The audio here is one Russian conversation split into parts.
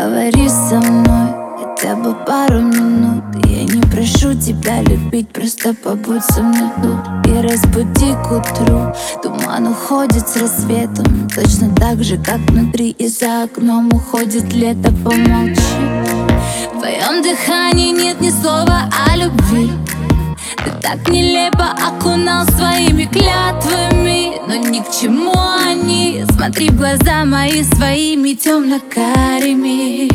Поговори со мной хотя бы пару минут. Я не прошу тебя любить, просто побудь со мной тут И разбуди к утру. Туман уходит с рассветом Точно так же, как внутри. И за окном уходит лето Помолчи. В твоем дыхании нет ни слова о любви ты так нелепо окунал своими клятвами Но ни к чему они. Смотри в глаза мои своими темно-карими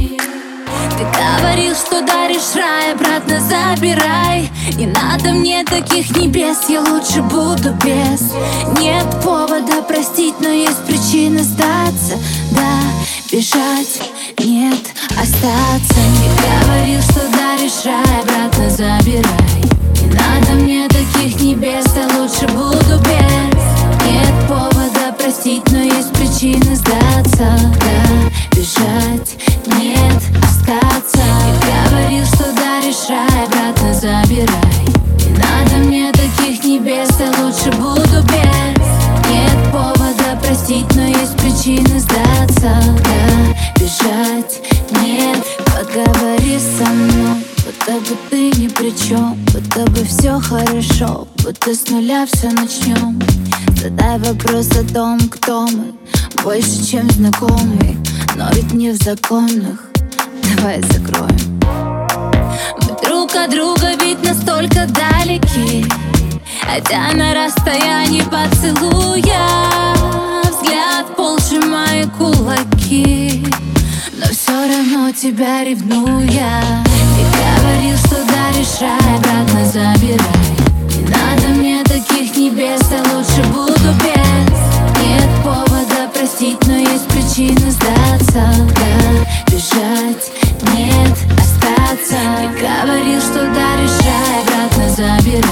Ты говорил, что даришь рай, обратно забирай. Не надо мне таких небес, я лучше буду без. Нет повода простить, но есть причина сдаться Да, бежать, нет, остаться. Не говорил, что даришь рай, обратно забирай лучше буду без. Нет повода простить, но есть причины сдаться. Да, бежать, нет, остаться. Я говорил, что даришь рай, обратно забирай. Не надо мне таких небес, а лучше буду без. Нет повода простить, но есть причины сдаться. Да, бежать, нет, поговори со мной. Будто бы ты ни при чем, будто бы все хорошо Будто с нуля все начнем Задай вопрос о том, кто мы. Больше, чем знакомые Но ведь не в законах. Давай закроем. Мы друг от друга ведь настолько далеки Хотя на расстоянии поцелуя Взгляд пол сжимая кулаки. Но все равно тебя ревнуя говорил, что даришь рай, обратно забирай таких небес, а лучше буду без. Нет повода простить, но есть причины сдаться. Да, бежать, нет, остаться. Ты говорил, что даришь рай, обратно забирай.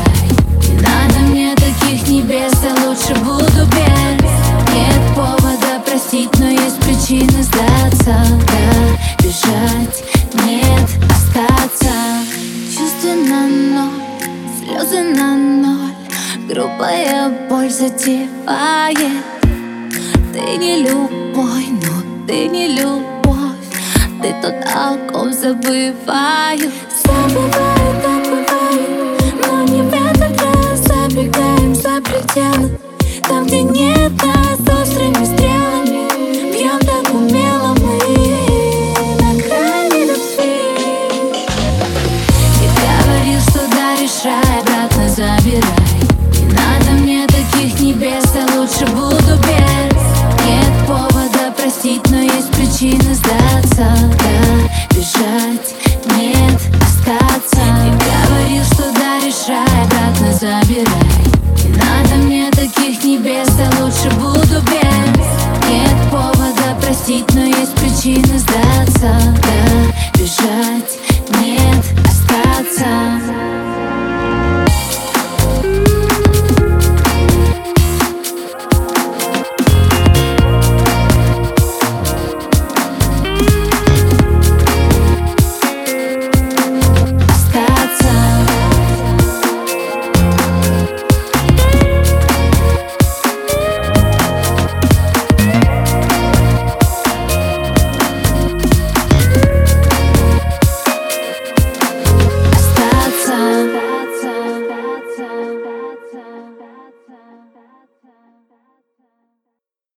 Не надо мне таких небес, а лучше буду без. Нет повода простить, но есть причины сдаться. Да, бежать, нет, остаться. Чувственно ноль, слезы на ноль Грубая боль задевает. Ты не любой, но ты не любовь. Ты тот, о ком забываю Забываю, так бывает Но не в этот раз. Забегаем за пределы Там, где нет нас острыми стрелами Бьем так умело мы. На грани любви Ты говорил, что даришь рай, обратно забирай лучше буду без. Нет повода простить, но есть причины сдаться. Да, бежать, нет,